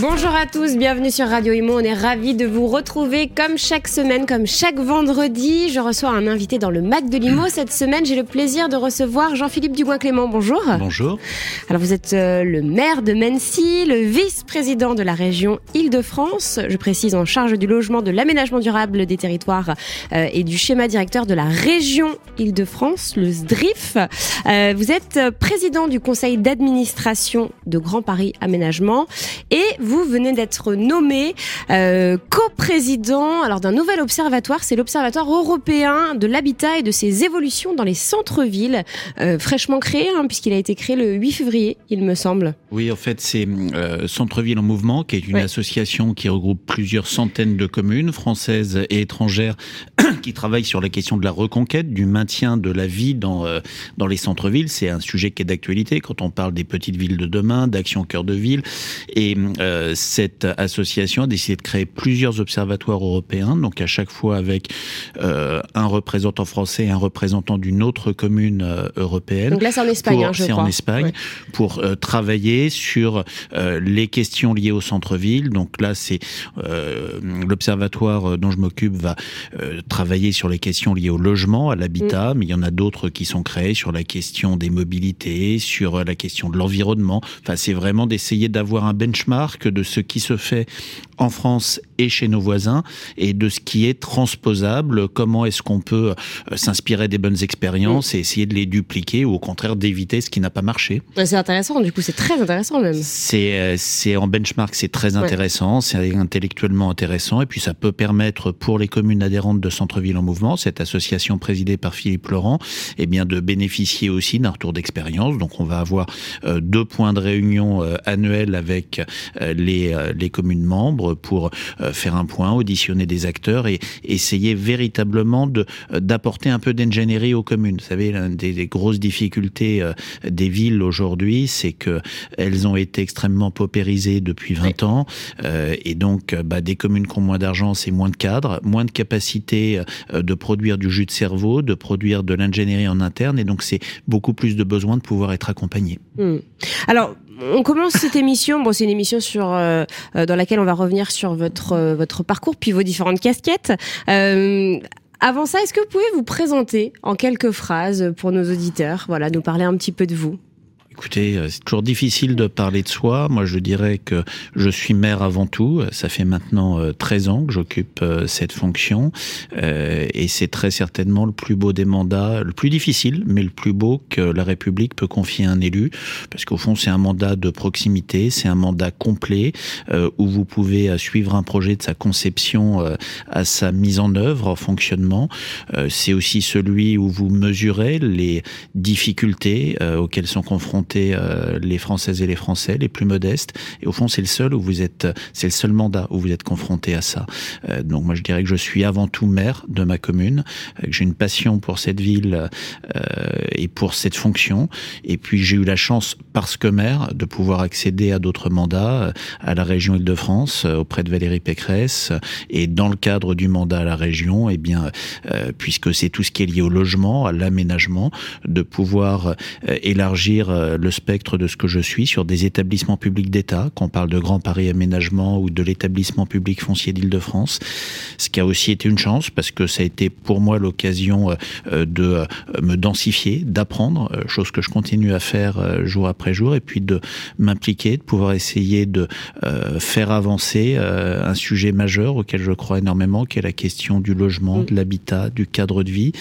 Bonjour à tous, bienvenue sur Radio Imo. On est ravis de vous retrouver comme chaque semaine, comme chaque vendredi. Je reçois un invité dans le Mac de Limo. Cette semaine, j'ai le plaisir de recevoir Jean-Philippe Dugoin-Clément. Bonjour. Bonjour. Alors, vous êtes euh, le maire de Mency, le vice-président de la région Île-de-France. Je précise en charge du logement, de l'aménagement durable des territoires euh, et du schéma directeur de la région Île-de-France, le SDRIF. Euh, vous êtes président du conseil d'administration de Grand Paris Aménagement et vous venez d'être nommé euh, coprésident alors d'un nouvel observatoire, c'est l'Observatoire européen de l'habitat et de ses évolutions dans les centres-villes, euh, fraîchement créé hein, puisqu'il a été créé le 8 février, il me semble. Oui, en fait, c'est euh, Centre-ville en mouvement, qui est une association qui regroupe plusieurs centaines de communes françaises et étrangères qui travaillent sur la question de la reconquête, du maintien de la vie dans euh, dans les centres-villes. C'est un sujet qui est d'actualité quand on parle des petites villes de demain, d'action cœur de ville et euh, cette association a décidé de créer plusieurs observatoires européens, donc à chaque fois avec euh, un représentant français et un représentant d'une autre commune euh, européenne. Donc là, c'est en Espagne, hein, je C'est en Espagne, pour travailler sur les questions liées au centre-ville. Donc là, c'est l'observatoire dont je m'occupe va travailler sur les questions liées au logement, à l'habitat, mm. mais il y en a d'autres qui sont créés sur la question des mobilités, sur la question de l'environnement. Enfin, c'est vraiment d'essayer d'avoir un benchmark de ce qui se fait en France et chez nos voisins et de ce qui est transposable, comment est-ce qu'on peut euh, s'inspirer des bonnes expériences et essayer de les dupliquer ou au contraire d'éviter ce qui n'a pas marché? C'est intéressant, du coup c'est très intéressant même. C'est euh, c'est en benchmark, c'est très intéressant, c'est intellectuellement intéressant et puis ça peut permettre pour les communes adhérentes de Centre-ville en mouvement, cette association présidée par Philippe Laurent, eh bien de bénéficier aussi d'un retour d'expérience. Donc on va avoir euh, deux points de réunion annuels avec les, les communes membres pour faire un point, auditionner des acteurs et essayer véritablement euh, d'apporter un peu d'ingénierie aux communes. Vous savez, l'une des, grosses difficultés euh, des villes aujourd'hui, c'est que elles ont été extrêmement paupérisées depuis 20 ans et donc bah, des communes qui ont moins d'argent, c'est moins de cadres, moins de capacité de produire du jus de cerveau, de produire de l'ingénierie en interne et donc c'est beaucoup plus de besoin de pouvoir être accompagné. Hmm. Alors on commence cette émission. Bon, c'est une émission sur euh, euh, dans laquelle on va revenir sur votre euh, votre parcours puis vos différentes casquettes. avant ça, est-ce que vous pouvez vous présenter en quelques phrases pour nos auditeurs? Voilà, nous parler un petit peu de vous. Écoutez, euh, c'est toujours difficile de parler de soi. Moi, je dirais que je suis maire avant tout. Ça fait maintenant 13 euh, ans que j'occupe euh, cette fonction. Et c'est très certainement le plus beau des mandats, le plus difficile, mais le plus beau que la République peut confier à un élu. Parce qu'au fond, c'est un mandat de proximité, c'est un mandat complet où vous pouvez suivre un projet de sa conception à sa mise en œuvre, en fonctionnement. C'est aussi celui où vous mesurez les difficultés auxquelles sont confrontés euh, les Françaises et les Français, les plus modestes. Et au fond, c'est le seul où vous êtes, c'est le seul mandat où vous êtes confronté à ça. Euh, donc moi, je dirais que je suis avant tout maire de ma commune, euh, que j'ai une passion pour cette ville et pour cette fonction. Et puis j'ai eu la chance, parce que maire, de pouvoir accéder à d'autres mandats à la région Île-de-France auprès de Valérie Pécresse. Et dans le cadre du mandat à la région, et eh bien, puisque c'est tout ce qui est lié au logement, à l'aménagement, de pouvoir élargir euh, le spectre de ce que je suis sur des établissements publics d'État, qu'on parle de Grand Paris Aménagement ou de l'établissement public foncier d'Île-de-France, ce qui a aussi été une chance parce que ça a été pour moi l'occasion euh, euh, de me densifier, d'apprendre, chose que je continue à faire jour après jour, et puis de m'impliquer, de pouvoir essayer de faire avancer un sujet majeur auquel je crois énormément, qui est la question du logement, mm. de l'habitat, du cadre de vie,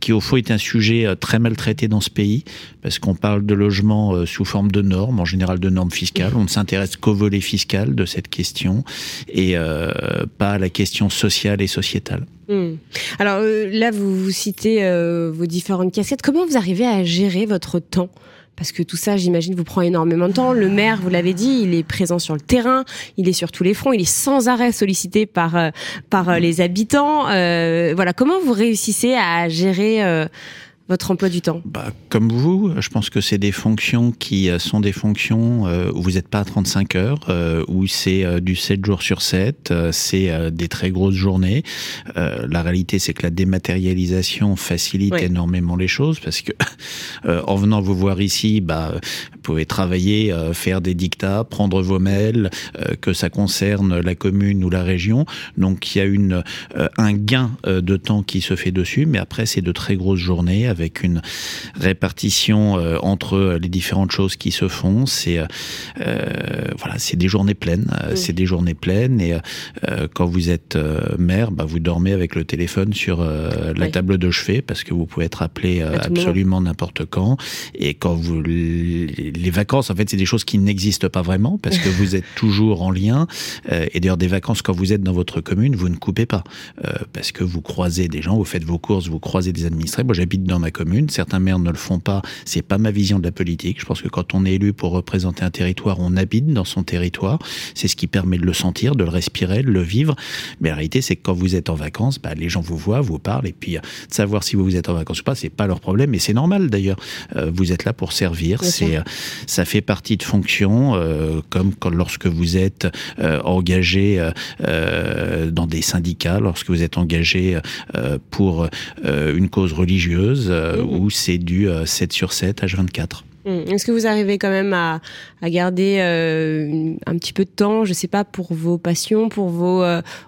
qui au fond est un sujet très maltraité dans ce pays, parce qu'on parle de logement euh, sous forme de normes, en général de normes fiscales. On ne s'intéresse qu'au volet fiscal de cette question et euh, pas à la question sociale et sociétale. Hmm. Alors euh, là, vous, citez vos différentes casquettes. Comment vous arrivez à gérer votre temps? Parce que tout ça, j'imagine, vous prend énormément de temps. Le maire, vous l'avez dit, il est présent sur le terrain, il est sur tous les fronts, il est sans arrêt sollicité par par les habitants. voilà, comment vous réussissez à gérer votre emploi du temps bah, Comme vous, je pense que c'est des fonctions qui sont des fonctions où vous n'êtes pas à 35 heures, où c'est du 7 jours sur 7, c'est des très grosses journées. la réalité, c'est que la dématérialisation facilite énormément les choses parce que en venant vous voir ici, bah, pouvez travailler, faire des dictats, prendre vos mails, que ça concerne la commune ou la région. Donc il y a une, un gain de temps qui se fait dessus, mais après c'est de très grosses journées avec une répartition euh, entre les différentes choses qui se font. C'est euh, voilà, c'est des journées pleines, euh, c'est des journées pleines. Et quand vous êtes mère, bah, vous dormez avec le téléphone sur la table de chevet parce que vous pouvez être appelé absolument. n'importe quand. Et quand vous les vacances en fait c'est des choses qui n'existent pas vraiment parce que vous êtes toujours en lien et d'ailleurs des vacances quand vous êtes dans votre commune vous ne coupez pas parce que vous croisez des gens, vous faites vos courses, vous croisez des administrés. Moi, j'habite dans ma commune. Certains maires ne le font pas. C'est pas ma vision de la politique. Je pense que quand on est élu pour représenter un territoire, on habite dans son territoire. C'est ce qui permet de le sentir, de le respirer, de le vivre. Mais la réalité, c'est que quand vous êtes en vacances, bah, les gens vous voient, vous parlent, et puis euh, de savoir si vous êtes en vacances ou pas, c'est pas leur problème. Et c'est normal d'ailleurs. Euh, vous êtes là pour servir. C'est, euh, ça fait partie de fonction, comme quand, lorsque vous êtes engagé dans des syndicats, lorsque vous êtes engagé pour euh, une cause religieuse euh, mhm. où c'est du 7 euh, sur 7, H24. Mhm. Est-ce que vous arrivez quand même à, garder un petit peu de temps, je sais pas, pour vos passions, pour vos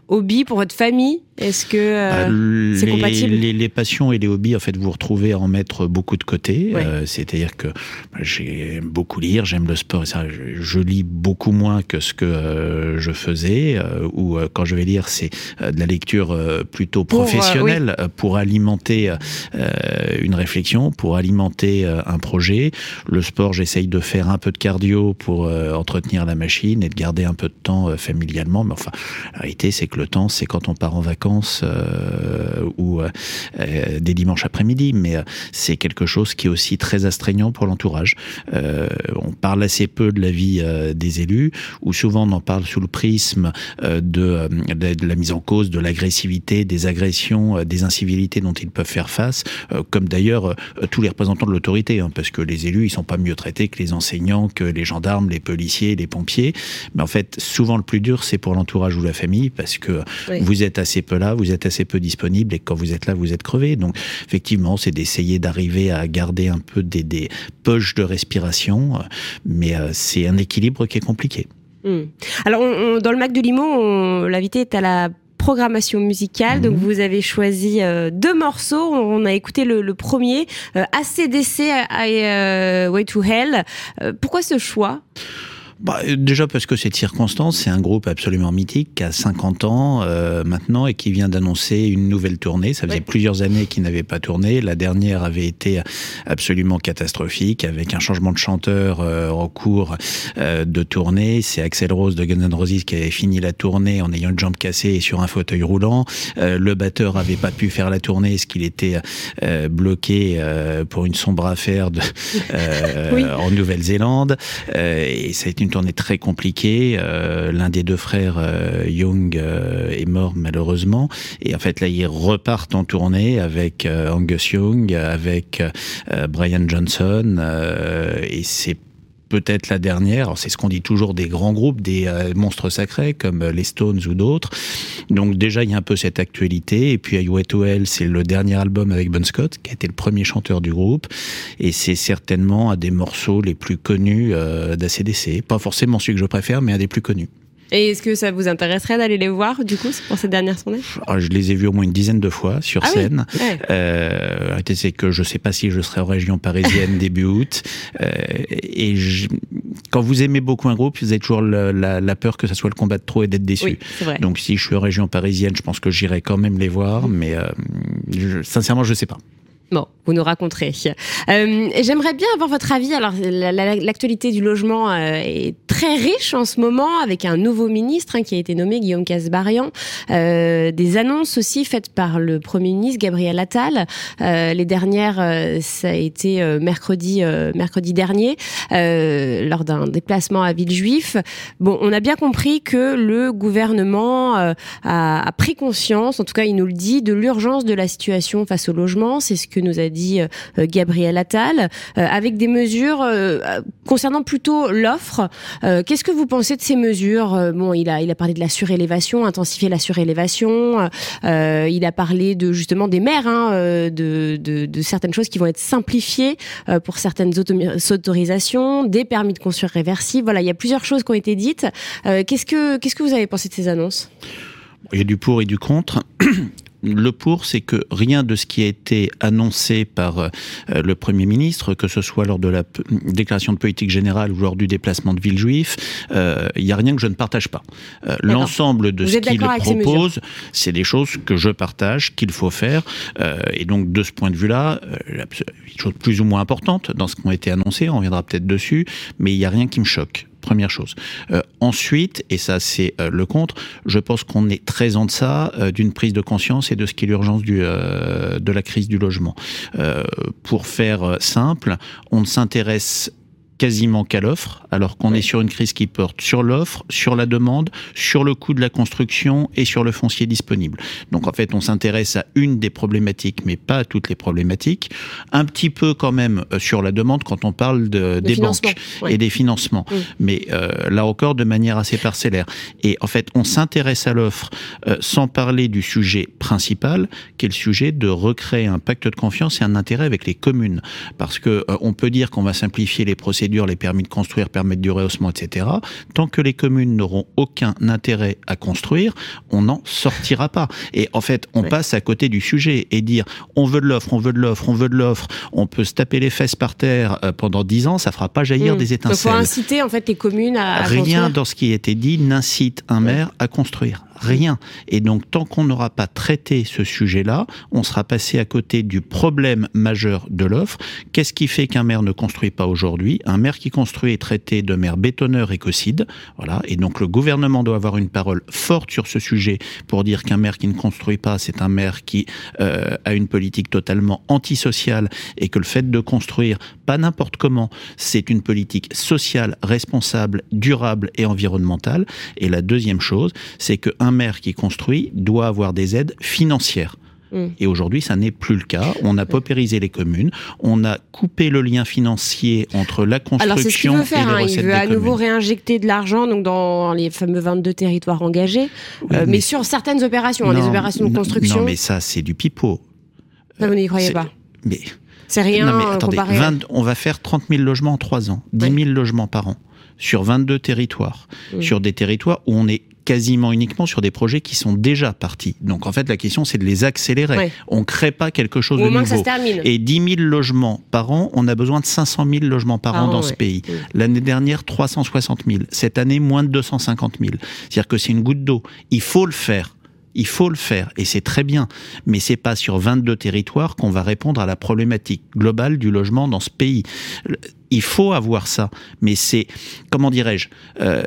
hobbies, pour votre famille? Est-ce que euh, bah, c'est compatible? les, passions et les hobbies, en fait, vous retrouvez à en mettre beaucoup de côté. Euh, c'est-à-dire que bah, j'aime beaucoup lire, j'aime le sport. Ça, je, lis beaucoup moins que ce que euh, je faisais. ou quand je vais lire, c'est de la lecture plutôt professionnelle pour, alimenter une réflexion, pour alimenter un projet. Le sport, j'essaye de faire un peu de cardio pour entretenir la machine et de garder un peu de temps familialement. Mais enfin, la réalité, c'est que le temps, c'est quand on part en vacances euh, ou euh, euh, des dimanches après-midi, mais c'est quelque chose qui est aussi très astreignant pour l'entourage. on parle assez peu de la vie des élus, ou souvent on en parle sous le prisme de, la mise en cause de l'agressivité, des agressions, des incivilités dont ils peuvent faire face, comme d'ailleurs tous les représentants de l'autorité, hein, parce que les élus, sont pas mieux traités que les enseignants, que les gendarmes, les policiers, les pompiers. Mais en fait, souvent le plus dur, c'est pour l'entourage ou la famille, parce que vous êtes assez peu là, vous êtes assez peu disponible et quand vous êtes là, vous êtes crevé. Donc effectivement, c'est d'essayer d'arriver à garder un peu des, poches de respiration, mais euh, c'est un équilibre qui est compliqué. Hmm. Alors, dans le Mac de Limo, l'invité est à la programmation musicale. Donc mhm. vous avez choisi euh, deux morceaux. On a écouté le, premier, euh, ACDC, I, Way to Hell. pourquoi ce choix? Bah, déjà parce que cette circonstance, c'est un groupe absolument mythique qui a 50 ans euh, maintenant et qui vient d'annoncer une nouvelle tournée. Ça faisait plusieurs années qu'il n'avait pas tourné. La dernière avait été absolument catastrophique avec un changement de chanteur euh, en cours euh, de tournée. C'est Axel Rose de Guns N' Roses qui avait fini la tournée en ayant une jambe cassée et sur un fauteuil roulant. le batteur avait pas pu faire la tournée parce qu'il était bloqué pour une sombre affaire de, en Nouvelle-Zélande. et ça a été une tournée très compliquée. Euh, l'un des deux frères, euh, Young, euh, est mort malheureusement. Et en fait, là, ils repartent en tournée avec Angus Young, avec Brian Johnson. et c'est peut-être la dernière. C'est ce qu'on dit toujours des grands groupes, des euh, monstres sacrés comme euh, les Stones ou d'autres. Donc déjà, il y a un peu cette actualité. Et puis to Hell, c'est le dernier album avec Bon Scott, qui a été le premier chanteur du groupe. Et c'est certainement un des morceaux les plus connus euh, d'ACDC. Pas forcément celui que je préfère, mais un des plus connus. Et est-ce que ça vous intéresserait d'aller les voir, du coup, pour cette dernière tournée ah, Je les ai vus au moins une dizaine de fois sur ah scène. Oui euh, c'est que je ne sais pas si je serai en région parisienne début août. Euh, et quand vous aimez beaucoup un groupe, vous avez toujours la, peur que ça soit le combat de trop et d'être déçu. Donc si je suis en région parisienne, je pense que j'irai quand même les voir, mais euh, sincèrement, je ne sais pas. Bon, vous nous raconterez. Euh, J'aimerais bien avoir votre avis. Alors, l'actualité du logement euh, est très riche en ce moment, avec un nouveau ministre hein, qui a été nommé, Guillaume Casbarian. Euh, des annonces aussi faites par le Premier ministre, Gabriel Attal. Les dernières, ça a été mercredi, mercredi dernier, lors d'un déplacement à Villejuif. Bon, on a bien compris que le gouvernement a, a, pris conscience, en tout cas il nous le dit, de l'urgence de la situation face au logement. C'est ce que nous a dit Gabriel Attal, avec des mesures concernant plutôt l'offre. Qu'est-ce que vous pensez de ces mesures? Bon, il a, il a parlé de la surélévation, intensifier la surélévation. il a parlé de justement des maires, hein, de, de, de, certaines choses qui vont être simplifiées pour certaines autorisations, des permis de construire réversibles. Voilà, il y a plusieurs choses qui ont été dites. qu'est-ce que qu'est-ce que vous avez pensé de ces annonces? Il y a du pour et du contre. Le pour, c'est que rien de ce qui a été annoncé par euh, le Premier ministre, que ce soit lors de la déclaration de politique générale ou lors du déplacement de Villejuif, euh, il n'y a rien que je ne partage pas. Euh, l'ensemble de ce qu'il propose, c'est des choses que je partage, qu'il faut faire. et donc, de ce point de vue-là, une chose plus ou moins importante dans ce qui a été annoncé, on reviendra peut-être dessus, mais il n'y a rien qui me choque première chose. Euh, ensuite, et ça c'est euh, le contre, je pense qu'on est très en deçà euh, d'une prise de conscience et de ce qui est l'urgence de la crise du logement. pour faire simple, on ne s'intéresse quasiment qu'à l'offre, alors qu'on est sur une crise qui porte sur l'offre, sur la demande, sur le coût de la construction et sur le foncier disponible. Donc en fait, on s'intéresse à une des problématiques, mais pas à toutes les problématiques. Un petit peu quand même euh, sur la demande quand on parle de, des banques et des financements, mais euh, là encore de manière assez parcellaire. Et en fait, on s'intéresse à l'offre euh, sans parler du sujet principal, qui est le sujet de recréer un pacte de confiance et un intérêt avec les communes, parce que on peut dire qu'on va simplifier les procédures les permis de construire, permettre du rehaussement, etc. Tant que les communes n'auront aucun intérêt à construire, on n'en sortira pas. Et en fait, on passe à côté du sujet et dire on veut de l'offre, on veut de l'offre, on veut de l'offre, on peut se taper les fesses par terre euh, pendant dix ans, ça fera pas jaillir hmm. des étincelles. Il faut inciter en fait les communes à, à Rien dans ce qui a été dit n'incite un maire à construire rien. Et donc, tant qu'on n'aura pas traité ce sujet-là, on sera passé à côté du problème majeur de l'offre. Qu'est-ce qui fait qu'un maire ne construit pas aujourd'hui? Un maire qui construit est traité de maire bétonneur écocide. Voilà. Et donc, le gouvernement doit avoir une parole forte sur ce sujet pour dire qu'un maire qui ne construit pas, c'est un maire qui euh, a une politique totalement antisociale et que le fait de construire, pas n'importe comment, c'est une politique sociale, responsable, durable et environnementale. Et la deuxième chose, c'est qu'un maire qui construit doit avoir des aides financières. Mm. Et aujourd'hui, ça n'est plus le cas. On a paupérisé les communes, on a coupé le lien financier entre la construction Alors, ce veut faire, et les hein. Il veut à nouveau réinjecter de l'argent donc dans les fameux 22 territoires engagés, euh, mais, sur certaines opérations, hein, les opérations de construction. Non, mais ça, c'est du pipeau. vous n'y croyez pas Mais c'est rien. Non, mais attendez, on va faire 30 000 logements en 3 ans, 10 000 logements par an sur 22 territoires, mm. sur des territoires où on est quasiment uniquement sur des projets qui sont déjà partis. Donc en fait, la question, c'est de les accélérer. On ne crée pas quelque chose de nouveau. Et 10 000 logements par an, on a besoin de 500 000 logements par, an dans ce pays. L'année dernière, 360 000. Cette année, moins de 250 000. C'est-à-dire que c'est une goutte d'eau. Il faut le faire. Il faut le faire et c'est très bien, mais c'est pas sur 22 territoires qu'on va répondre à la problématique globale du logement dans ce pays. Il faut avoir ça, mais c'est comment dirais-je euh,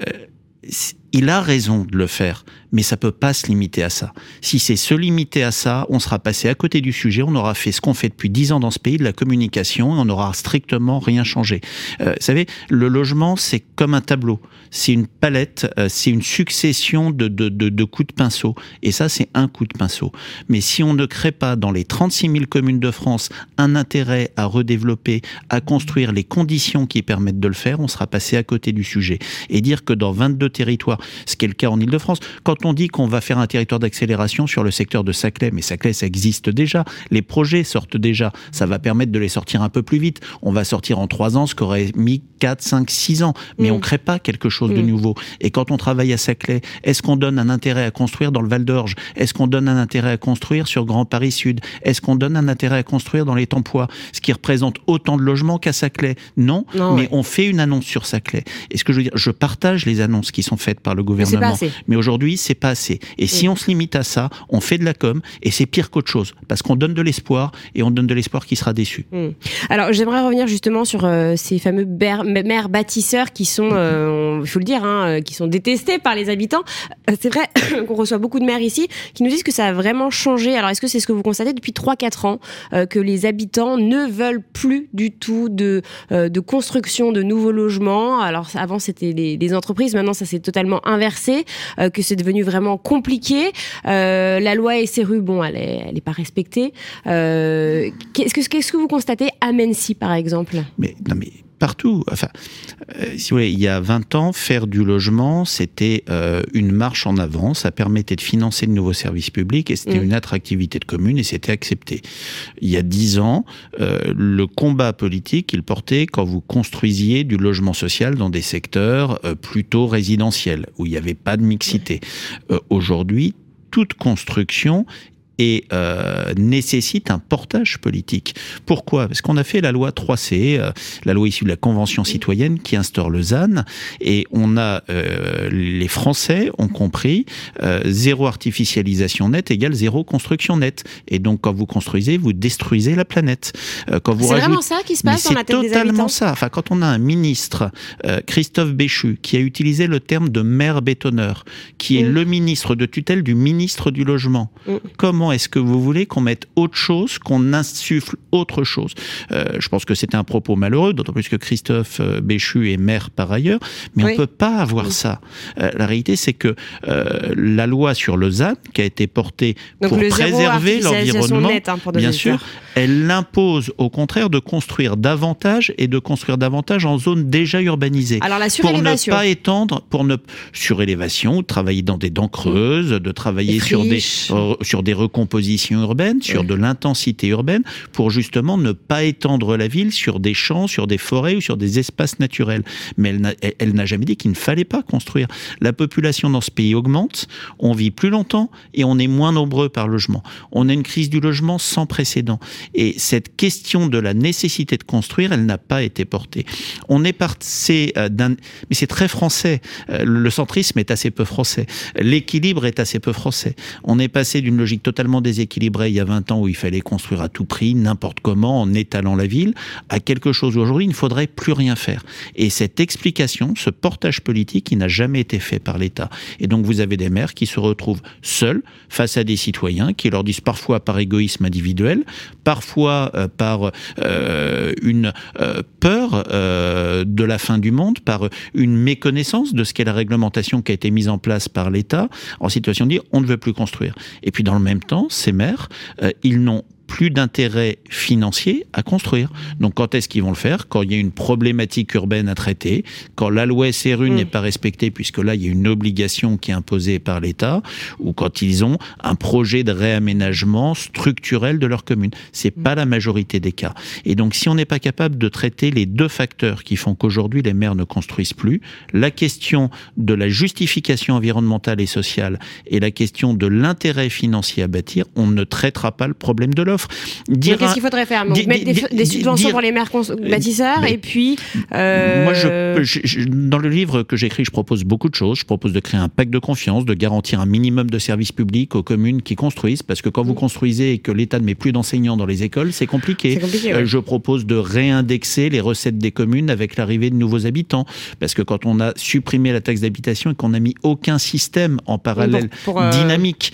il a raison de le faire, mais ça peut pas se limiter à ça. Si c'est se limiter à ça, on sera passé à côté du sujet, on aura fait ce qu'on fait depuis dix ans dans ce pays, de la communication, et on n'aura strictement rien changé. Euh, vous savez, le logement, c'est comme un tableau, c'est une palette, euh, c'est une succession de, de, de, coups de pinceau, et ça, c'est un coup de pinceau. Mais si on ne crée pas dans les 36 000 communes de France un intérêt à redévelopper, à construire les conditions qui permettent de le faire, on sera passé à côté du sujet. Et dire que dans 22 territoires, ce qui est le cas en Ile-de-France. Quand on dit qu'on va faire un territoire d'accélération sur le secteur de Saclay, mais Saclay, ça existe déjà, les projets sortent déjà, ça va permettre de les sortir un peu plus vite. On va sortir en trois ans ce qu'aurait mis 4, 5, 6 ans, mais on mm. crée pas quelque chose de mm. nouveau. Et quand on travaille à Saclay, est-ce qu'on donne un intérêt à construire dans le Val d'Orge? Est-ce qu'on donne un intérêt à construire sur Grand Paris Sud? Est-ce qu'on donne un intérêt à construire dans les Tempois? Ce qui représente autant de logements qu'à Saclay? Non, mais on fait une annonce sur Saclay. Et ce que je veux dire, je partage les annonces qui sont faites par le gouvernement. Mais, aujourd'hui, c'est pas assez. Et si on se limite à ça, on fait de la com et c'est pire qu'autre chose parce qu'on donne de l'espoir et on donne de l'espoir qui sera déçu. Hmm. Alors, j'aimerais revenir justement sur euh, ces fameux maires bâtisseurs qui sont, euh, il faut le dire, hein, euh, qui sont détestés par les habitants. C'est vrai qu'on reçoit beaucoup de maires ici qui nous disent que ça a vraiment changé. Alors, est-ce que c'est ce que vous constatez depuis 3-4 ans que les habitants ne veulent plus du tout de, de construction de nouveaux logements? Alors, avant, c'était les, les entreprises. Maintenant, ça s'est totalement inversé, que c'est devenu vraiment compliqué. la loi SRU, bon, elle est, elle pas respectée. qu'est-ce que qu'est-ce que vous constatez à Mency, par exemple? Mais non, mais partout. Enfin, euh, si vous voulez, il y a 20 ans, faire du logement, c'était euh, une marche en avant. Ça permettait de financer de nouveaux services publics et c'était mm. une attractivité de commune et c'était accepté. Il y a 10 ans, euh, le combat politique, il portait quand vous construisiez du logement social dans des secteurs plutôt résidentiels où il n'y avait pas de mixité. Aujourd'hui, toute construction et euh, nécessite un portage politique. Pourquoi? Parce qu'on a fait la loi 3C, euh, la loi issue de la Convention citoyenne qui instaure le ZAN, et on a euh, les Français ont compris zéro artificialisation nette égale zéro construction nette. Et donc quand vous construisez, vous détruisez la planète. Quand vous c'est vraiment ça qui se passe dans la tête des totalement ça. Enfin, quand on a un ministre, Christophe Béchu, qui a utilisé le terme de maire bétonneur, qui est mm. le ministre de tutelle du ministre du logement, mm. comment est-ce que vous voulez qu'on mette autre chose, qu'on insuffle autre chose? Euh, Je pense que c'était un propos malheureux, d'autant plus que Christophe euh, Béchu est maire par ailleurs, mais on ne peut pas avoir ça. Euh, la réalité, c'est que la loi sur le ZAN, qui a été portée pour préserver l'environnement, hein, bien sûr, elle l'impose au contraire de construire davantage et de construire davantage en zone déjà urbanisée. Alors la surélévation. Pour ne pas étendre, pour ne surélévation, travailler dans des dents creuses, de travailler sur des sur des composition urbaine, sur de l'intensité urbaine, pour justement ne pas étendre la ville sur des champs, sur des forêts ou sur des espaces naturels. Mais elle n'a jamais dit qu'il ne fallait pas construire. La population dans ce pays augmente, on vit plus longtemps et on est moins nombreux par logement. On a une crise du logement sans précédent. Et cette question de la nécessité de construire, elle n'a pas été portée. On est passé euh, d'un... Mais c'est très français. Euh, le centrisme est assez peu français. L'équilibre est assez peu français. On est passé d'une logique totalement déséquilibré il y a 20 ans où il fallait construire à tout prix, n'importe comment, en étalant la ville, à quelque chose où aujourd'hui il ne faudrait plus rien faire. Et cette explication, ce portage politique, il n'a jamais été fait par l'État. Et donc vous avez des maires qui se retrouvent seuls face à des citoyens qui leur disent parfois par égoïsme individuel, parfois euh, par euh, une euh, peur de la fin du monde, par une méconnaissance de ce qu'est la réglementation qui a été mise en place par l'État, en situation de dire on ne veut plus construire. Et puis dans le même temps, ces maires, euh, ils n'ont plus d'intérêt financier à construire. Donc quand est-ce qu'ils vont le faire? Quand il y a une problématique urbaine à traiter, quand la loi SRU mm. n'est pas respectée, puisque là il y a une obligation qui est imposée par l'État, ou quand ils ont un projet de réaménagement structurel de leur commune. C'est mm. pas la majorité des cas. Et donc si on n'est pas capable de traiter les deux facteurs qui font qu'aujourd'hui les maires ne construisent plus, la question de la justification environnementale et sociale et la question de l'intérêt financier à bâtir, on ne traitera pas le problème de l'offre. Qu'est-ce qu'il faudrait faire? Mettre des, subventions pour les maires bâtisseurs et puis. Euh, moi, je, dans le livre que j'écris, je propose beaucoup de choses. Je propose de créer un pacte de confiance, de garantir un minimum de services publics aux communes qui construisent, parce que quand vous mm. construisez et que l'État ne met plus d'enseignants dans les écoles, c'est compliqué. Euh, je propose de réindexer les recettes des communes avec l'arrivée de nouveaux habitants, parce que quand on a supprimé la taxe d'habitation et qu'on n'a mis aucun système en parallèle euh, dynamique,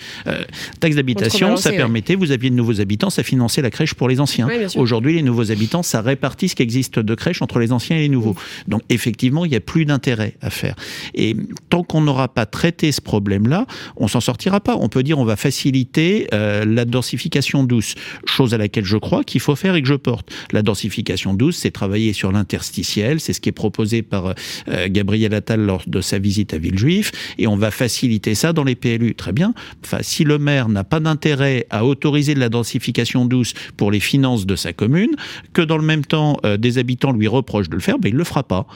taxe d'habitation, ça permettait, vous aviez de nouveaux habitants, ça finançait la crèche pour les anciens. Aujourd'hui, les nouveaux habitants, ça répartit ce qui existe de crèche entre les anciens et les nouveaux. Donc, effectivement, il n'y a plus d'intérêt à faire. Et tant qu'on n'aura pas traité ce problème-là, on s'en sortira pas. On peut dire on va faciliter euh, la densification douce, chose à laquelle je crois qu'il faut faire et que je porte. La densification douce, c'est travailler sur l'interstitiel, c'est ce qui est proposé par euh, Gabriel Attal lors de sa visite à Villejuif, et on va faciliter ça dans les PLU. Très bien. Enfin, si le maire n'a pas d'intérêt à autoriser de la densification douce pour les finances de sa commune, que dans le même temps, euh, des habitants lui reprochent de le faire, ben, il ne le fera pas.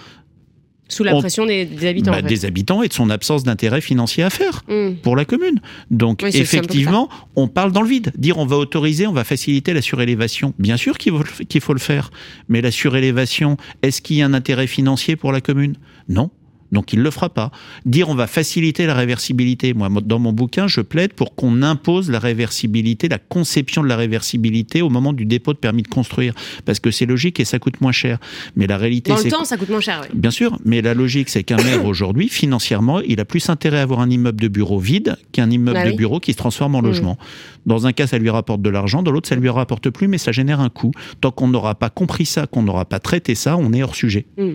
Sous la pression des, habitants. Bah, des habitants et de son absence d'intérêt financier à faire hmm. pour la commune. Donc effectivement, on parle dans le vide. Dire on va autoriser, on va faciliter la surélévation. Bien sûr qu'il faut, qu'il faut le faire. Mais la surélévation, est-ce qu'il y a un intérêt financier pour la commune? Non. Donc il ne le fera pas. Dire on va faciliter la réversibilité. Moi, dans mon bouquin, je plaide pour qu'on impose la réversibilité, la conception de la réversibilité au moment du dépôt de permis de construire. Parce que c'est logique et ça coûte moins cher. Mais la réalité, Dans le temps, ça coûte moins cher, oui. Bien sûr, mais la logique, c'est qu'un maire aujourd'hui, financièrement, il a plus intérêt à avoir un immeuble de bureau vide qu'un immeuble bah de bureau qui se transforme en mmh. logement. Dans un cas, ça lui rapporte de l'argent, dans l'autre, ça lui rapporte plus, mais ça génère un coût. Tant qu'on n'aura pas compris ça, qu'on n'aura pas traité ça, on est hors sujet. Mmh.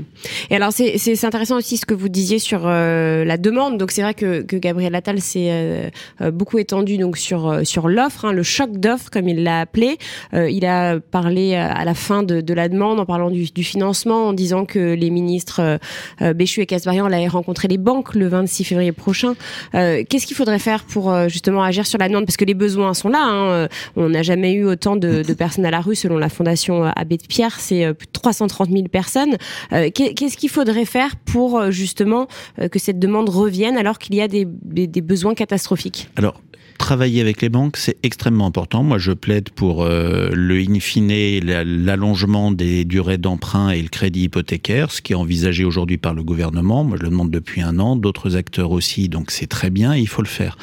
Et alors, c'est intéressant aussi ce que vous disiez sur la demande. Donc c'est vrai que, que Gabriel Attal s'est beaucoup étendu donc sur sur l'offre, hein, le choc d'offres comme il l'a appelé. il a parlé à la fin de, de la demande en parlant du, financement, en disant que les ministres Béchu et Casbarian allaient rencontrer les banques le 26 février prochain. Qu'est-ce qu'il faudrait faire pour justement agir sur la demande? Parce que les besoins sont là. Hein. On n'a jamais eu autant de, de, personnes à la rue selon la Fondation Abbé de Pierre. C'est plus de 330 000 personnes. Qu'est-ce qu'il faudrait faire pour justement que cette demande revienne alors qu'il y a des, besoins catastrophiques travailler avec les banques, c'est extrêmement important. Moi, je plaide pour euh, le in fine, l'allongement des durées d'emprunt et le crédit hypothécaire, ce qui est envisagé aujourd'hui par le gouvernement. Moi, je le demande depuis un an, d'autres acteurs aussi, donc c'est très bien, il faut le faire.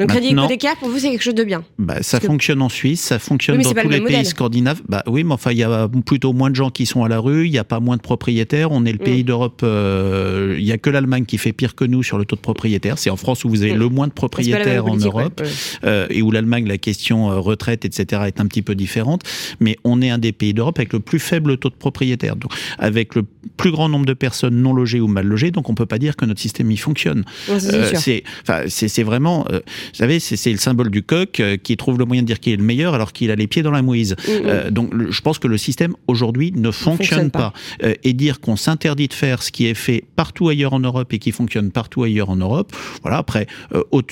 Le crédit hypothécaire, pour vous, c'est quelque chose de bien? bah, Ça fonctionne en Suisse, ça fonctionne dans tous les pays scandinaves. Bah oui, mais enfin, il y a plutôt moins de gens qui sont à la rue, il n'y a pas moins de propriétaires. On est le pays mm. d'Europe, euh, il n'y a que l'Allemagne qui fait pire que nous sur le taux de propriétaires. C'est en France où vous avez mm. le moins de propriétaires en Europe. Euh, et où l'Allemagne, la question euh, retraite, etc., est un petit peu différente. Mais on est un des pays d'Europe avec le plus faible taux de propriétaires, donc avec le plus grand nombre de personnes non logées ou mal logées. Donc on peut pas dire que notre système y fonctionne. Euh, c'est vraiment, vous savez, c'est le symbole du coq qui trouve le moyen de dire qu'il est le meilleur alors qu'il a les pieds dans la mouise. Mm, mm. donc je pense que le système aujourd'hui ne fonctionne, pas. et dire qu'on s'interdit de faire ce qui est fait partout ailleurs en Europe et qui fonctionne partout ailleurs en Europe, voilà. Après,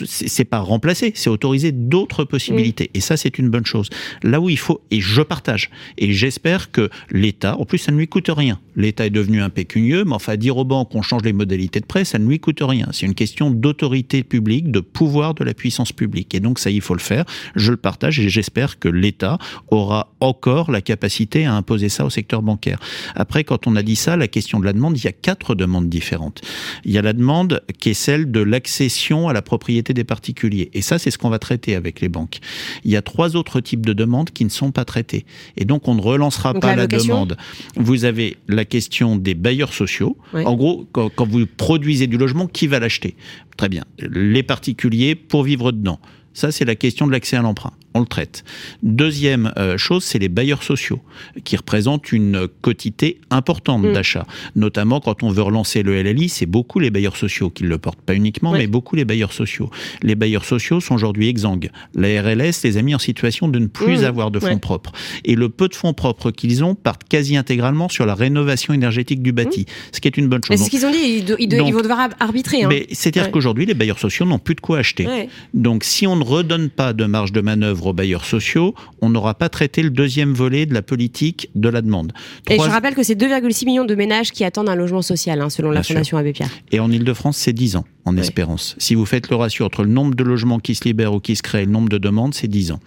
c'est pas remplacer, c'est autoriser d'autres possibilités. Et ça, c'est une bonne chose. Là où il faut, et je partage, et j'espère que l'État, en plus, ça ne lui coûte rien. L'État est devenu impécunieux, mais enfin, dire aux banques qu'on change les modalités de prêt, ça ne lui coûte rien. C'est une question d'autorité publique, de pouvoir de la puissance publique. Et donc, ça, il faut le faire. Je le partage et j'espère que l'État aura encore la capacité à imposer ça au secteur bancaire. Après, quand on a dit ça, la question de la demande, il y a quatre demandes différentes. Il y a la demande qui est celle de l'accession à la propriété des particuliers. Et ça, c'est ce qu'on va traiter avec les banques. Il y a trois autres types de demandes qui ne sont pas traitées. Et donc, on ne relancera pas la, demande. Vous avez la question des bailleurs sociaux. En gros, quand, quand vous produisez du logement, qui va l'acheter? Très bien. Les particuliers pour vivre dedans. Ça, c'est la question de l'accès à l'emprunt on le traite. Deuxième euh, chose, c'est les bailleurs sociaux, qui représentent une quotité importante mm. d'achat. Notamment quand on veut relancer le LLI, c'est beaucoup les bailleurs sociaux qui le portent, pas uniquement, mais beaucoup les bailleurs sociaux. Les bailleurs sociaux sont aujourd'hui exsangues. La RLS les a mis en situation de ne plus mm. avoir de fonds propres. Et le peu de fonds propres qu'ils ont partent quasi intégralement sur la rénovation énergétique du bâti, mm. ce qui est une bonne chose. C'est ce qu'ils ont dit, ils, vont devoir arbitrer. Hein. C'est-à-dire qu'aujourd'hui, les bailleurs sociaux n'ont plus de quoi acheter. Donc si on ne redonne pas de marge de manœuvre aux bailleurs sociaux, on n'aura pas traité le deuxième volet de la politique de la demande. Et je rappelle que c'est 2,6 millions de ménages qui attendent un logement social, hein, selon la Fondation Abbé Pierre. Et en Ile-de-France, c'est 10 ans en espérance. Si vous faites le ratio entre le nombre de logements qui se libèrent ou qui se créent et le nombre de demandes, c'est 10 ans.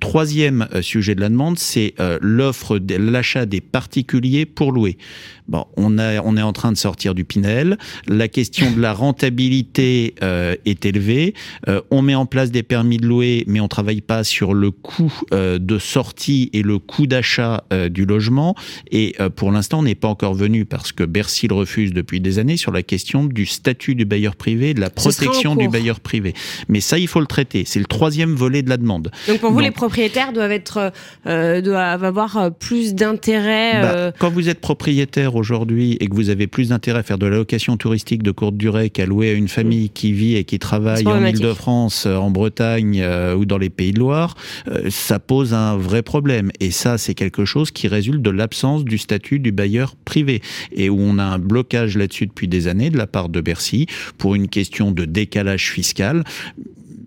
Troisième euh, sujet de la demande, c'est euh, l'offre, l'achat des particuliers pour louer. Bon, on, a, on est en train de sortir du Pinel. La question de la rentabilité euh, est élevée. on met en place des permis de louer, mais on travaille pas sur le coût de sortie et le coût d'achat du logement. Et pour l'instant, on n'est pas encore venu parce que Bercy le refuse depuis des années sur la question du statut du bailleur privé de la protection du bailleur privé. Mais ça, il faut le traiter. C'est le troisième volet de la demande. Donc pour vous, les propriétaires doivent être, euh, doivent avoir euh, plus d'intérêt. Bah, euh, quand vous êtes propriétaire aujourd'hui et que vous avez plus d'intérêt à faire de la location touristique de courte durée qu'à louer à une famille qui vit et qui travaille en Ile-de-France, en Bretagne ou dans les Pays de Loire, ça pose un vrai problème. Et ça, c'est quelque chose qui résulte de l'absence du statut du bailleur privé et où on a un blocage là-dessus depuis des années de la part de Bercy pour une question de décalage fiscal.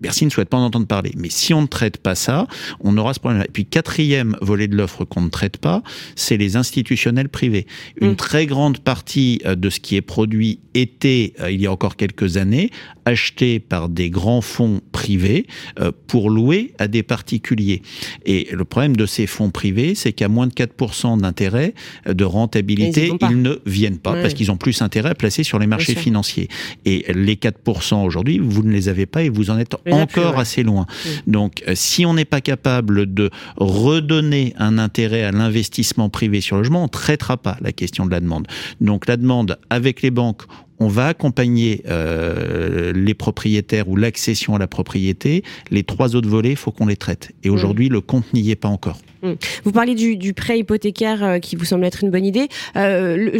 Bercy ne souhaite pas en entendre parler. Mais si on ne traite pas ça, on aura ce problème. Et puis quatrième volet de l'offre qu'on ne traite pas, c'est les institutionnels privés. Une mm. très grande partie euh, de ce qui est produit était, euh, il y a encore quelques années, acheté par des grands fonds privés euh, pour louer à des particuliers. Et le problème de ces fonds privés, c'est qu'à moins de 4% d'intérêt, de rentabilité, ils, ne viennent pas parce qu'ils ont plus intérêt à placer sur les marchés financiers. Et les 4% aujourd'hui, vous ne les avez pas et vous en êtes encore assez loin. Donc, euh, si on n'est pas capable de redonner un intérêt à l'investissement privé sur le logement, on ne traitera pas la question de la demande. Donc, la demande avec les banques, on va accompagner euh, les propriétaires ou l'accession à la propriété. Les trois autres volets, il faut qu'on les traite. Et aujourd'hui, le compte n'y est pas encore. Mm. Vous parlez du, prêt hypothécaire euh, qui vous semble être une bonne idée. Euh,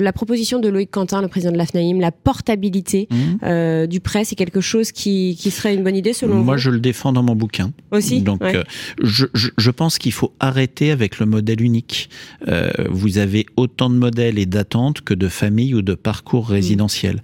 la proposition de Loïc Quentin, le président de l'AFNAIM, la portabilité mm. du prêt, c'est quelque chose qui, serait une bonne idée selon vous? Moi, je le défends dans mon bouquin. Aussi Donc, je, pense qu'il faut arrêter avec le modèle unique. vous avez autant de modèles et d'attentes que de familles ou de parcours mm. résidentiels.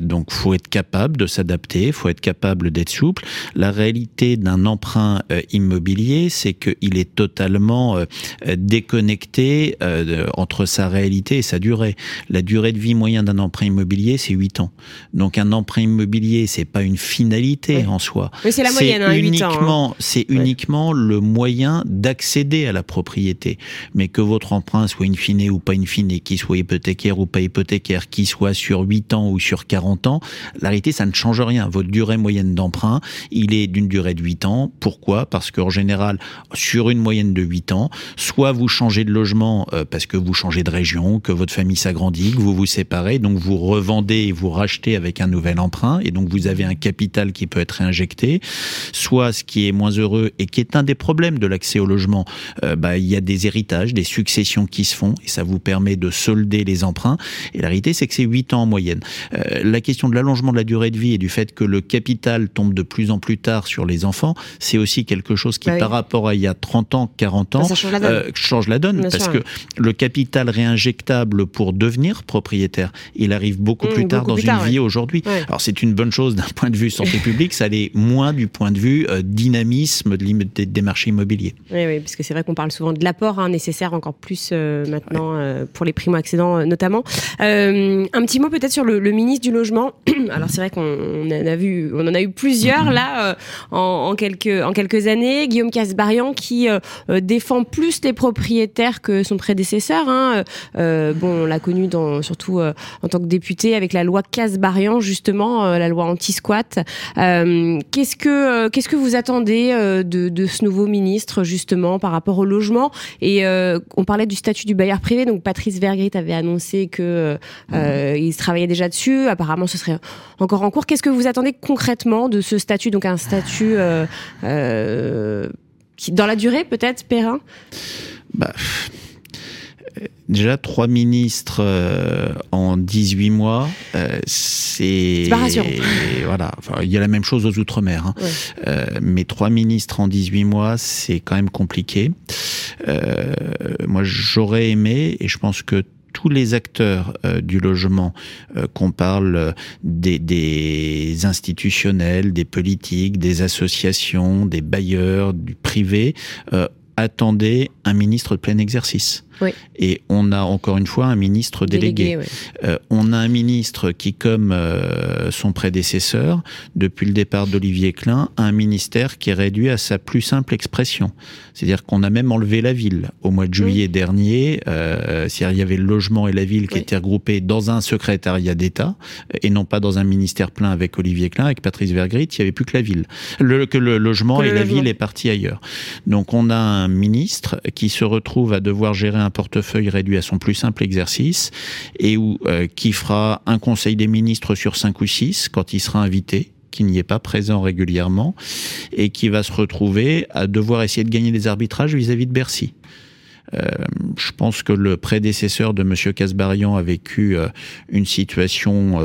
donc, faut être capable de s'adapter, il faut être capable d'être souple. La réalité d'un emprunt immobilier, c'est qu'il est totalement euh, déconnecté euh, entre sa réalité et sa durée. La durée de vie moyenne d'un emprunt immobilier, c'est 8 ans. Donc un emprunt immobilier, c'est pas une finalité en soi. Mais c'est la moyenne, hein, uniquement, ans. C'est uniquement le moyen d'accéder à la propriété. Mais que votre emprunt soit in fine ou pas in fine, qu'il soit hypothécaire ou pas hypothécaire, qu'il soit sur 8 ans ou sur 40 ans, la réalité, ça ne change rien. Votre durée moyenne d'emprunt, il est d'une durée de 8 ans. Pourquoi? Parce qu'en général, sur une moyenne de 8 ans, soit vous changez de logement euh, parce que vous changez de région, que votre famille s'agrandit, que vous vous séparez, donc vous revendez et vous rachetez avec un nouvel emprunt, et donc vous avez un capital qui peut être réinjecté, soit ce qui est moins heureux et qui est un des problèmes de l'accès au logement, euh, bah, il y a des héritages, des successions qui se font, et ça vous permet de solder les emprunts, et la réalité c'est que c'est 8 ans en moyenne. Euh, la question de l'allongement de la durée de vie et du fait que le capital tombe de plus en plus tard sur les enfants, c'est aussi quelque chose qui, bah par rapport à il y a 30 40 ans, euh, change la donne. parce que le capital réinjectable pour devenir propriétaire, il arrive beaucoup mmh, plus tard dans une vie aujourd'hui. Alors c'est une bonne chose d'un point de vue santé publique, ça l'est moins du point de vue euh, dynamisme de des, marchés immobiliers. Oui, oui, parce que c'est vrai qu'on parle souvent de l'apport hein, nécessaire encore plus euh, maintenant pour les primo-accédants notamment. un petit mot peut-être sur le, ministre du Logement. Alors c'est vrai qu'on en a vu, on en a eu plusieurs mmh. là en, quelques, en quelques années. Guillaume Casbarian qui euh, défend plus les propriétaires que son prédécesseur. Hein. Euh, bon, on l'a connu dans, surtout euh, en tant que député avec la loi Casbarian, justement, la loi anti-squat. qu'est-ce que qu'est-ce que vous attendez de, de, ce nouveau ministre justement par rapport au logement? Et on parlait du statut du bailleur privé. Donc Patrice Vergrit avait annoncé que il travaillait déjà dessus. Apparemment, ce serait encore en cours. Qu'est-ce que vous attendez concrètement de ce statut Donc un statut dans la durée, peut-être, Perrin? Bah, Déjà, trois ministres euh, en 18 mois, euh, c'est. pas rassurant. Voilà. il y a la même chose aux Outre-mer. Hein. Euh, mais trois ministres en 18 mois, c'est quand même compliqué. moi, j'aurais aimé, et je pense que tous les acteurs euh, du logement, euh, qu'on parle euh, des, des, institutionnels, des politiques, des associations, des bailleurs, du privé, attendaient un ministre de plein exercice. Et on a encore une fois un ministre délégué. Euh, on a un ministre qui, comme euh, son prédécesseur, depuis le départ d'Olivier Klein, a un ministère qui est réduit à sa plus simple expression. C'est-à-dire qu'on a même enlevé la ville. Au mois de juillet dernier, euh, il y avait le logement et la ville qui étaient regroupés dans un secrétariat d'État et non pas dans un ministère plein avec Olivier Klein, avec Patrice Vergrit, il n'y avait plus que la ville. Le, que le logement et la ville est parti ailleurs. Donc on a un ministre qui se retrouve à devoir gérer un portefeuille réduit à son plus simple exercice et euh, qui fera un conseil des ministres sur cinq ou six quand il sera invité qui n'y est pas présent régulièrement et qui va se retrouver à devoir essayer de gagner des arbitrages vis-à-vis de Bercy. Euh, je pense que le prédécesseur de M. Casbarian a vécu euh, une situation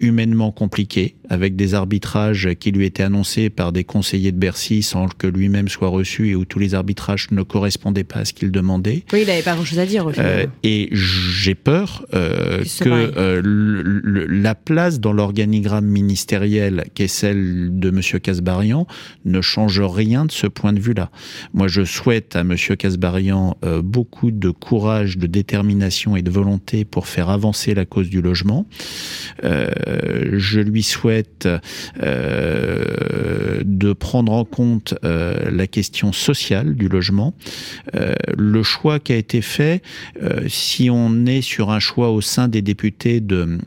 humainement compliquée avec des arbitrages qui lui étaient annoncés par des conseillers de Bercy sans que lui-même soit reçu et où tous les arbitrages ne correspondaient pas à ce qu'il demandait. Oui, il n'avait pas grand-chose à dire. Au euh, et j'ai peur euh, que euh, la place dans l'organigramme ministériel qui est celle de M. Casbarian ne change rien de ce point de vue-là. Moi, je souhaite à M. Casbarian beaucoup de courage, de détermination et de volonté pour faire avancer la cause du logement. je lui souhaite euh, de prendre en compte euh, la question sociale du logement. Euh, le choix qui a été fait, si on est sur un choix au sein des députés de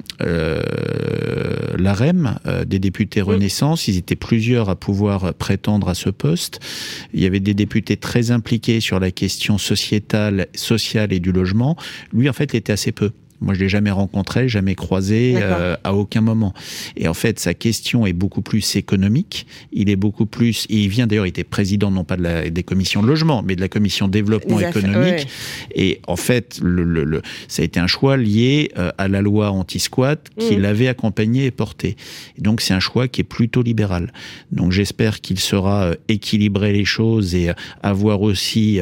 l'AREM, des députés Renaissance, ils étaient plusieurs à pouvoir prétendre à ce poste. Il y avait des députés très impliqués sur la question sociétale, sociale et du logement. Lui, en fait, il était assez peu. Moi, je l'ai jamais rencontré, jamais croisé, euh, à aucun moment. Et en fait, sa question est beaucoup plus économique. Il est beaucoup plus. il vient d'ailleurs, il était président non pas de la, des commissions de logement, mais de la commission développement économique. Et en fait, le, le, ça a été un choix lié euh, à la loi anti-squat qui mm. l'avait accompagné et porté. Et donc, c'est un choix qui est plutôt libéral. Donc, j'espère qu'il saura euh, équilibrer les choses et avoir aussi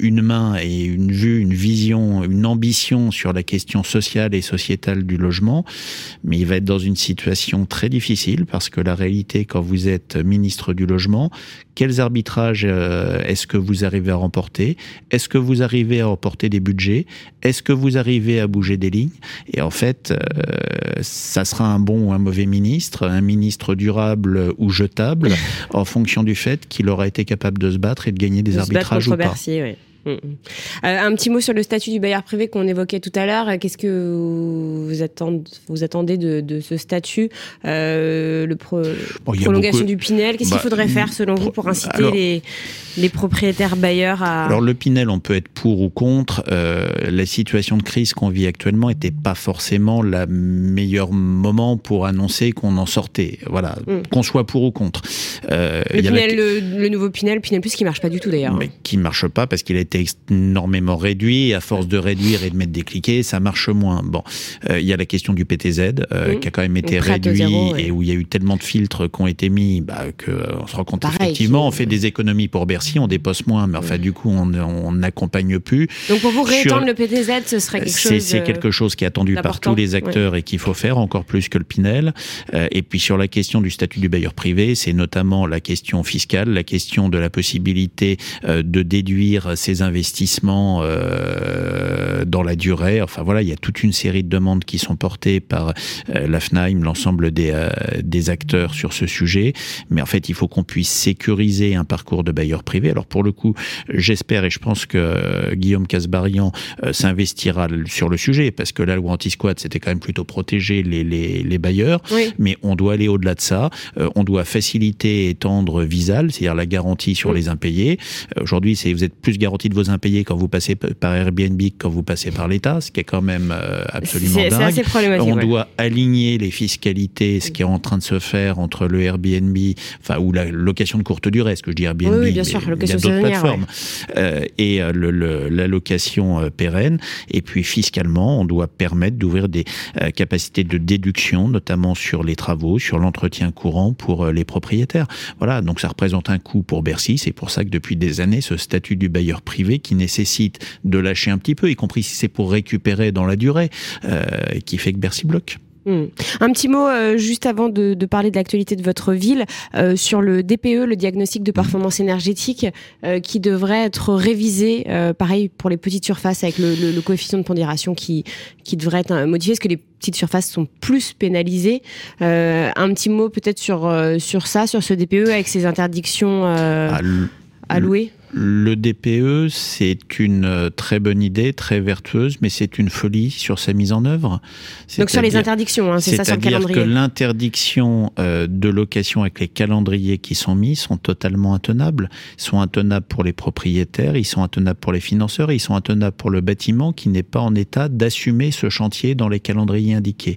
une main et une vue, une vision, une ambition sur la question sociale et sociétale du logement, mais il va être dans une situation très difficile parce que la réalité, quand vous êtes ministre du logement, quels arbitrages euh, est-ce que vous arrivez à remporter? Est-ce que vous arrivez à remporter des budgets? Est-ce que vous arrivez à bouger des lignes? Et en fait, euh, ça sera un bon ou un mauvais ministre, un ministre durable ou jetable, en fonction du fait qu'il aura été capable de se battre et de gagner des arbitrages ou pas. Mm, mm. Euh, un petit mot sur le statut du bailleur privé qu'on évoquait tout à l'heure. Qu'est-ce que vous attendez, vous attendez de, ce statut euh, Le prolongation du Pinel, qu'est-ce qu'il bah, faudrait faire selon vous pour inciter les, les, propriétaires bailleurs à... Alors le Pinel, on peut être pour ou contre. Euh, la situation de crise qu'on vit actuellement n'était pas forcément le meilleur moment pour annoncer qu'on en sortait. Voilà, mm. qu'on soit pour ou contre. le, Pinel, le, nouveau Pinel, Pinel Plus, qui marche pas du tout d'ailleurs. Mais qui marche pas parce qu'il a été énormément réduit. À force de réduire et de mettre des cliquets, ça marche moins. Bon, euh, il y a la question du PTZ euh, qui a quand même été réduit et où il y a eu tellement de filtres qui ont été mis bah, qu'on euh, se rend compte effectivement, on fait des économies pour Bercy, on dépose moins, mais enfin du coup on n'accompagne plus. Donc pour vous réétendre le PTZ, ce serait quelque chose. C'est quelque chose qui est attendu par tous les acteurs et qu'il faut faire encore plus que le Pinel. et puis sur la question du statut du bailleur privé, c'est notamment la question fiscale, la question de la possibilité de déduire ses investissements euh, dans la durée. Enfin voilà, il y a toute une série de demandes qui sont portées par euh, la FNAIM, l'ensemble des, euh, des acteurs sur ce sujet. Mais en fait, il faut qu'on puisse sécuriser un parcours de bailleur privé. Alors pour le coup, j'espère et je pense que Guillaume Casbarian s'investira sur le sujet parce que la loi anti-squat, c'était quand même plutôt protéger les, les, les bailleurs. Mais on doit aller au-delà de ça. on doit faciliter et étendre Visal, c'est-à-dire la garantie sur les impayés. Aujourd'hui, c'est vous êtes plus garanti de vos impayés quand vous passez par Airbnb que quand vous passez par l'État, ce qui est quand même euh, absolument dingue. Assez On doit aligner les fiscalités, ce qui est en train de se faire entre le Airbnb, enfin ou la location de courte durée, ce que je dis Airbnb, oui, bien sûr, il y a d'autres plateformes, euh, et euh, le, la location pérenne. Et puis fiscalement, on doit permettre d'ouvrir des capacités de déduction, notamment sur les travaux, sur l'entretien courant pour les propriétaires. Voilà, donc ça représente un coût pour Bercy. C'est pour ça que depuis des années, ce statut du bailleur privé qui nécessite de lâcher un petit peu, y compris si c'est pour récupérer dans la durée, euh, qui fait que Bercy bloque. Hmm. Un petit mot euh, juste avant de, parler de l'actualité de votre ville euh, sur le DPE, le diagnostic de performance énergétique, qui devrait être révisé, pareil pour les petites surfaces avec le, coefficient de pondération qui, qui devrait être modifié, parce que les petites surfaces sont plus pénalisées. un petit mot peut-être sur, sur ça, sur ce DPE avec ses interdictions à louer? Le DPE, c'est une euh, très bonne idée, très vertueuse, mais c'est une folie sur sa mise en œuvre. Donc sur les interdictions, hein, c'est ça sur le calendrier. C'est-à-dire que l'interdiction euh, de location avec les calendriers qui sont mis sont totalement intenables. Ils sont intenables pour les propriétaires, ils sont intenables pour les financeurs, ils sont intenables pour le bâtiment qui n'est pas en état d'assumer ce chantier dans les calendriers indiqués.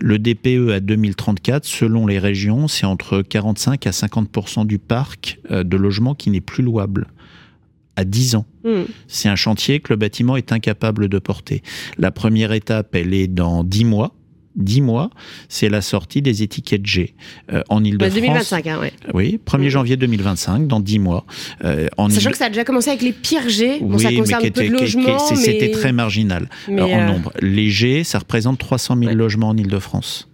Le DPE à 2034, selon les régions, c'est entre 45 à 50% du parc euh, de logements qui n'est plus louable à 10 ans. Hmm. C'est un chantier que le bâtiment est incapable de porter. La première étape, elle est dans 10 mois. 10 mois, c'est la sortie des étiquettes G euh, en Ile-de-France. 2025, hein, ouais. Oui, 1er hmm. janvier 2025, dans 10 mois. Euh, en Sachant que ça a déjà commencé avec les pires G, bon, ça concerne mais peu de logements. C'était très marginal euh, en nombre. Les G, ça représente 300 000 logements en Ile-de-France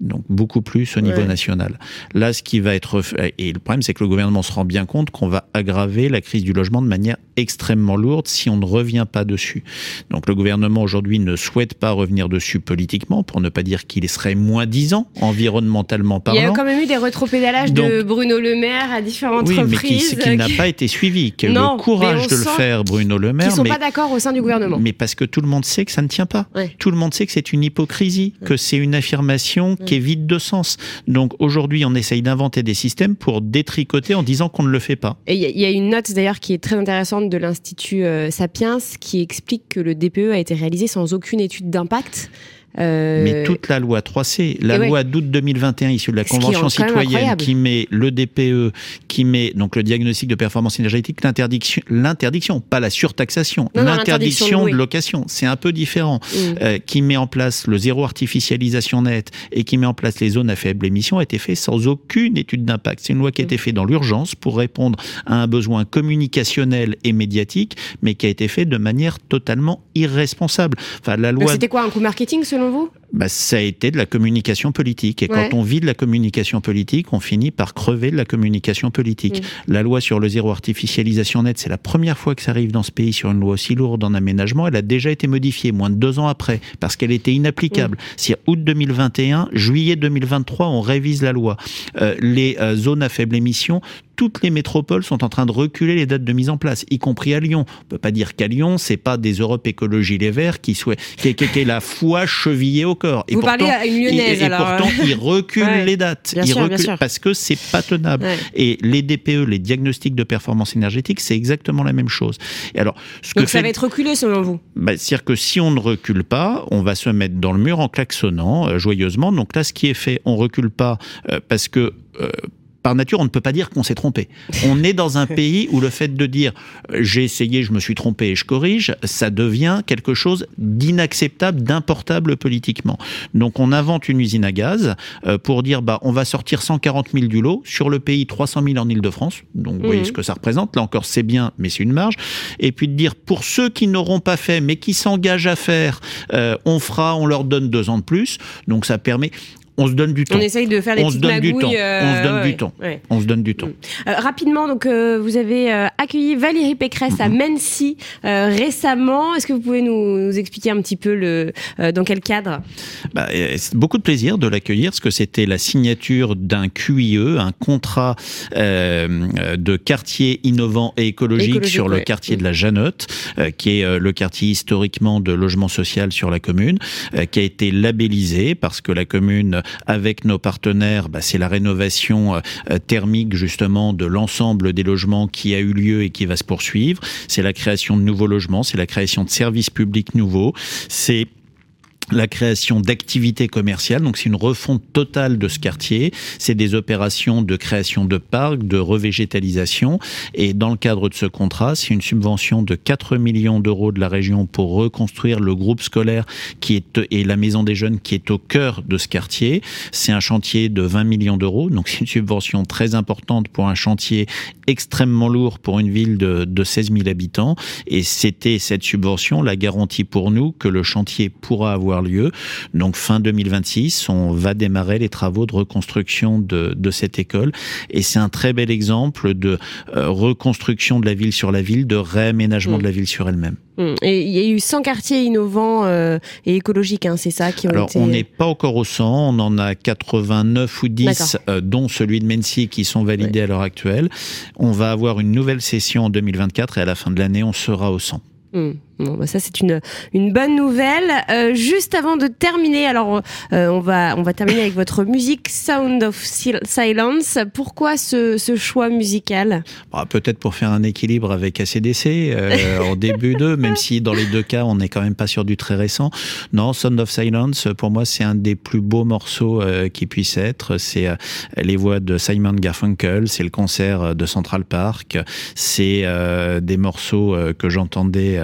donc beaucoup plus au niveau national. Là, ce qui va être et le problème, c'est que le gouvernement se rend bien compte qu'on va aggraver la crise du logement de manière extrêmement lourde si on ne revient pas dessus. Donc le gouvernement aujourd'hui ne souhaite pas revenir dessus politiquement, pour ne pas dire qu'il serait moins disant environnementalement parlant. Il y a quand même eu des rétropédalages de Bruno Le Maire à différentes oui, reprises. mais qui, n'a pas été suivi. Qui a le courage de le faire, Bruno Le Maire. Qui ne sont pas d'accord au sein du gouvernement. Mais parce que tout le monde sait que ça ne tient pas. Tout le monde sait que c'est une hypocrisie, que c'est une affirmation qui est vide de sens. Donc aujourd'hui, on essaye d'inventer des systèmes pour détricoter en disant qu'on ne le fait pas. Et il y, a une note d'ailleurs qui est très intéressante de l'Institut euh, Sapiens qui explique que le DPE a été réalisé sans aucune étude d'impact. Euh, Mais toute la loi 3C, la loi d'août 2021 issue de la Convention citoyenne qui met le DPE, qui met donc le diagnostic de performance énergétique, l'interdiction, l'interdiction, pas la surtaxation, l'interdiction de, location, c'est un peu différent, mm. euh, qui met en place le zéro artificialisation nette et qui met en place les zones à faible émission, a été fait sans aucune étude d'impact. C'est une loi qui a mm. été faite dans l'urgence pour répondre à un besoin communicationnel et médiatique, mais qui a été fait de manière totalement irresponsable. Enfin, la loi. C'était quoi un coup marketing selon vous? Bah, ça a été de la communication politique. Et quand on vit de la communication politique, on finit par crever de la communication politique. La loi sur le zéro artificialisation nette, c'est la première fois que ça arrive dans ce pays sur une loi aussi lourde en aménagement. Elle a déjà été modifiée moins de deux ans après parce qu'elle était inapplicable. Mm. Si août 2021, juillet 2023, on révise la loi. Euh, les euh, zones à faible émission, toutes les métropoles sont en train de reculer les dates de mise en place, y compris à Lyon. On peut pas dire qu'à Lyon, c'est pas des Europe Écologie Les Verts qui souhaitent, qui, est la foi chevillée au corps. Et Vous pourtant, parlez à une lyonnaise, et, pourtant, ils reculent les dates. ils reculent parce que c'est pas tenable. Et les DPE, les diagnostics de performance énergétique, c'est exactement la même chose. Et alors, ce Donc ça va être reculé selon vous? Bah, C'est-à-dire que si on ne recule pas, on va se mettre dans le mur en klaxonnant euh, joyeusement. Donc là, ce qui est fait, on recule pas euh, parce que euh, par nature, on ne peut pas dire qu'on s'est trompé. On est dans un pays où le fait de dire euh, j'ai essayé, je me suis trompé et je corrige, ça devient quelque chose d'inacceptable, d'importable politiquement. Donc on invente une usine à gaz euh, pour dire bah on va sortir 140 000 du lot sur le pays 300 000 en Ile-de-France. Donc vous voyez mhm. ce que ça représente. Là encore c'est bien, mais c'est une marge. Et puis de dire pour ceux qui n'auront pas fait mais qui s'engagent à faire, euh, on fera, on leur donne deux ans de plus. Donc ça permet on se donne du temps. On essaye de faire des on petites magouilles. on se donne du temps. On se donne du temps. rapidement, donc euh, vous avez euh, accueilli Valérie Pécresse à Mency mhm. euh, récemment. Est-ce que vous pouvez nous, expliquer un petit peu le dans quel cadre? Bah, beaucoup de plaisir de l'accueillir parce que c'était la signature d'un QIE, un contrat de quartier innovant et écologique, sur le quartier de la Janotte, qui est le quartier historiquement de logement social sur la commune, qui a été labellisé parce que la commune avec nos partenaires, bah, c'est la rénovation euh, thermique justement de l'ensemble des logements qui a eu lieu et qui va se poursuivre. C'est la création de nouveaux logements, c'est la création de services publics nouveaux, c'est la création d'activités commerciales, donc c'est une refonte totale de ce quartier, c'est des opérations de création de parcs, de revégétalisation, et dans le cadre de ce contrat, c'est une subvention de 4 millions d'euros de la région pour reconstruire le groupe scolaire qui est et la maison des jeunes qui est au cœur de ce quartier. C'est un chantier de 20 millions d'euros, donc c'est une subvention très importante pour un chantier extrêmement lourd pour une ville de, de 16 000 habitants, et c'était cette subvention la garantie pour nous que le chantier pourra avoir lieu. Donc fin 2026, on va démarrer les travaux de reconstruction de, de cette école. Et c'est un très bel exemple de euh, reconstruction de la ville sur la ville, de réaménagement mm. de la ville sur elle-même. Mm. Et il y a eu 100 quartiers innovants euh, et écologiques, hein, c'est ça qui ont Alors, on n'est pas encore au 100, on en a 89 ou 10, euh, dont celui de Mency, qui sont validés à l'heure actuelle. On va avoir une nouvelle session en 2024 et à la fin de l'année, on sera au 100. Mm. Bon, bah ça c'est une une bonne nouvelle. Euh, juste avant de terminer, alors euh, on va on va terminer avec votre musique Sound of Silence. Pourquoi ce, ce choix musical? Bah, Peut-être pour faire un équilibre avec ACDC euh, en début d'eux, même si dans les deux cas on n'est quand même pas sur du très récent. Non, Sound of Silence pour moi c'est un des plus beaux morceaux qui puisse être. C'est les voix de Simon Garfunkel, c'est le concert de Central Park, c'est des morceaux que j'entendais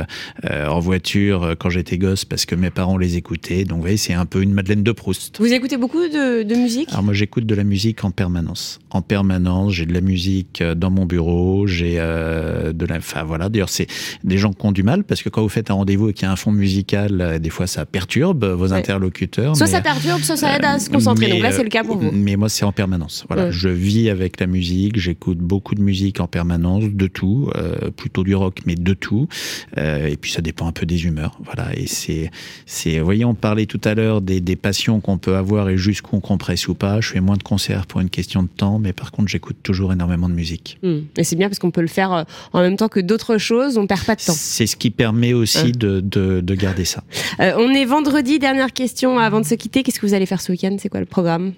euh, en voiture euh, quand j'étais gosse parce que mes parents les écoutaient. Donc, vous voyez, c'est un peu une Madeleine de Proust. Vous écoutez beaucoup de, de musique? Alors, moi, j'écoute de la musique en permanence. En permanence, j'ai de la musique euh, dans mon bureau, j'ai de la. Enfin, voilà. D'ailleurs, c'est des gens qui ont du mal parce que quand vous faites un rendez-vous et qu'il y a un fond musical, des fois, ça perturbe vos interlocuteurs. Soit ça perturbe, soit ça aide à se concentrer. donc là, c'est le cas pour vous. Mais moi, c'est en permanence. Voilà. Je vis avec la musique, j'écoute beaucoup de musique en permanence, de tout, plutôt du rock, mais de tout. et puis ça dépend un peu des humeurs. Voilà. Et c'est, c'est, vous voyez, on parlait tout à l'heure des, des passions qu'on peut avoir et jusqu'où on compresse ou pas. Je fais moins de concerts pour une question de temps, mais par contre, j'écoute toujours énormément de musique. Hmm. Et c'est bien parce qu'on peut le faire euh, en même temps que d'autres choses. On perd pas de temps. C'est ce qui permet aussi hein. de, de, de, garder ça. Euh, on est vendredi. Dernière question avant de se quitter. Qu'est-ce que vous allez faire ce week-end? C'est quoi le programme?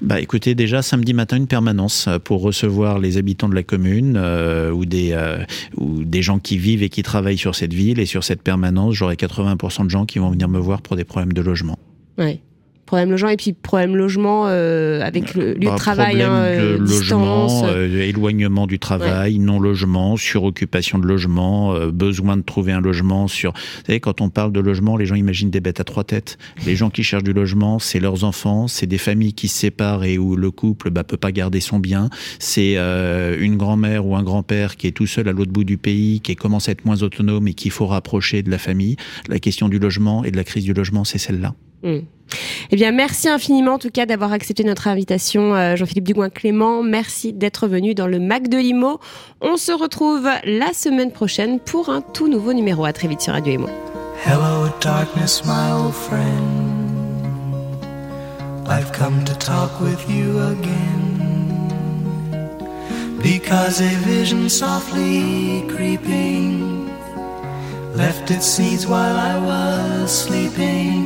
Bah écoutez, déjà samedi matin une permanence euh, pour recevoir les habitants de la commune euh, ou des euh, ou des gens qui vivent et qui travaillent sur cette ville et sur cette permanence, j'aurai 80% de gens qui vont venir me voir pour des problèmes de logement. Problème logement et puis problème logement euh, avec le lieu de bah, travail, hein, euh, logement, euh, éloignement du travail, non logement, suroccupation de logement, besoin de trouver un logement. Sur, vous savez, quand on parle de logement, les gens imaginent des bêtes à trois têtes. Les gens qui cherchent du logement, c'est leurs enfants, c'est des familles qui se séparent et où le couple bah, peut pas garder son bien. C'est une grand-mère ou un grand-père qui est tout seul à l'autre bout du pays, qui commence à être moins autonome et qu'il faut rapprocher de la famille. La question du logement et de la crise du logement, c'est celle-là. Hmm. Eh bien, merci infiniment en tout cas d'avoir accepté notre invitation, euh, Jean-Philippe Dugoin-Clément. Merci d'être venu dans le Mac de Limo. On se retrouve la semaine prochaine pour un tout nouveau numéro. À très vite sur Radio Imo. Hello darkness, my old friend. I've come to talk with you again. Because a vision softly creeping left its seeds while I was sleeping.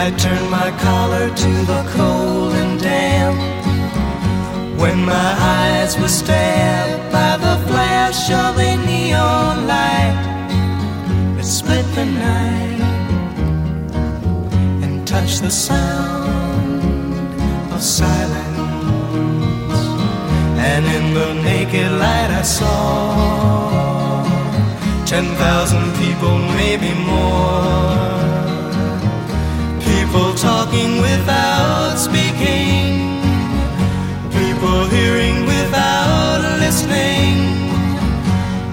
I turned my collar to the cold and damp. When my eyes were stabbed by the flash of a neon light that split the night and touched the sound of silence. And in the naked light I saw ten thousand people, maybe more People talking without speaking. People hearing without listening.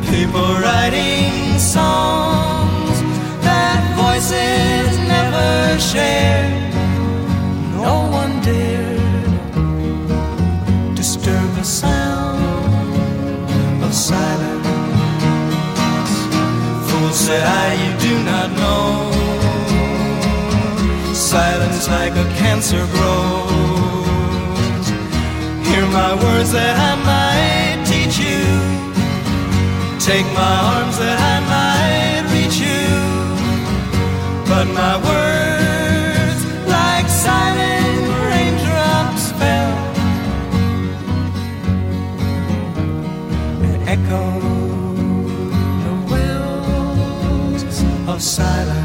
People writing songs that voices never shared. No one dared disturb the sound of silence. Fool said I, silence like a cancer grows. Hear my words that I might teach you. Take my arms that I might reach you. But my words, like silent raindrops, fell and echoed the wells of silence.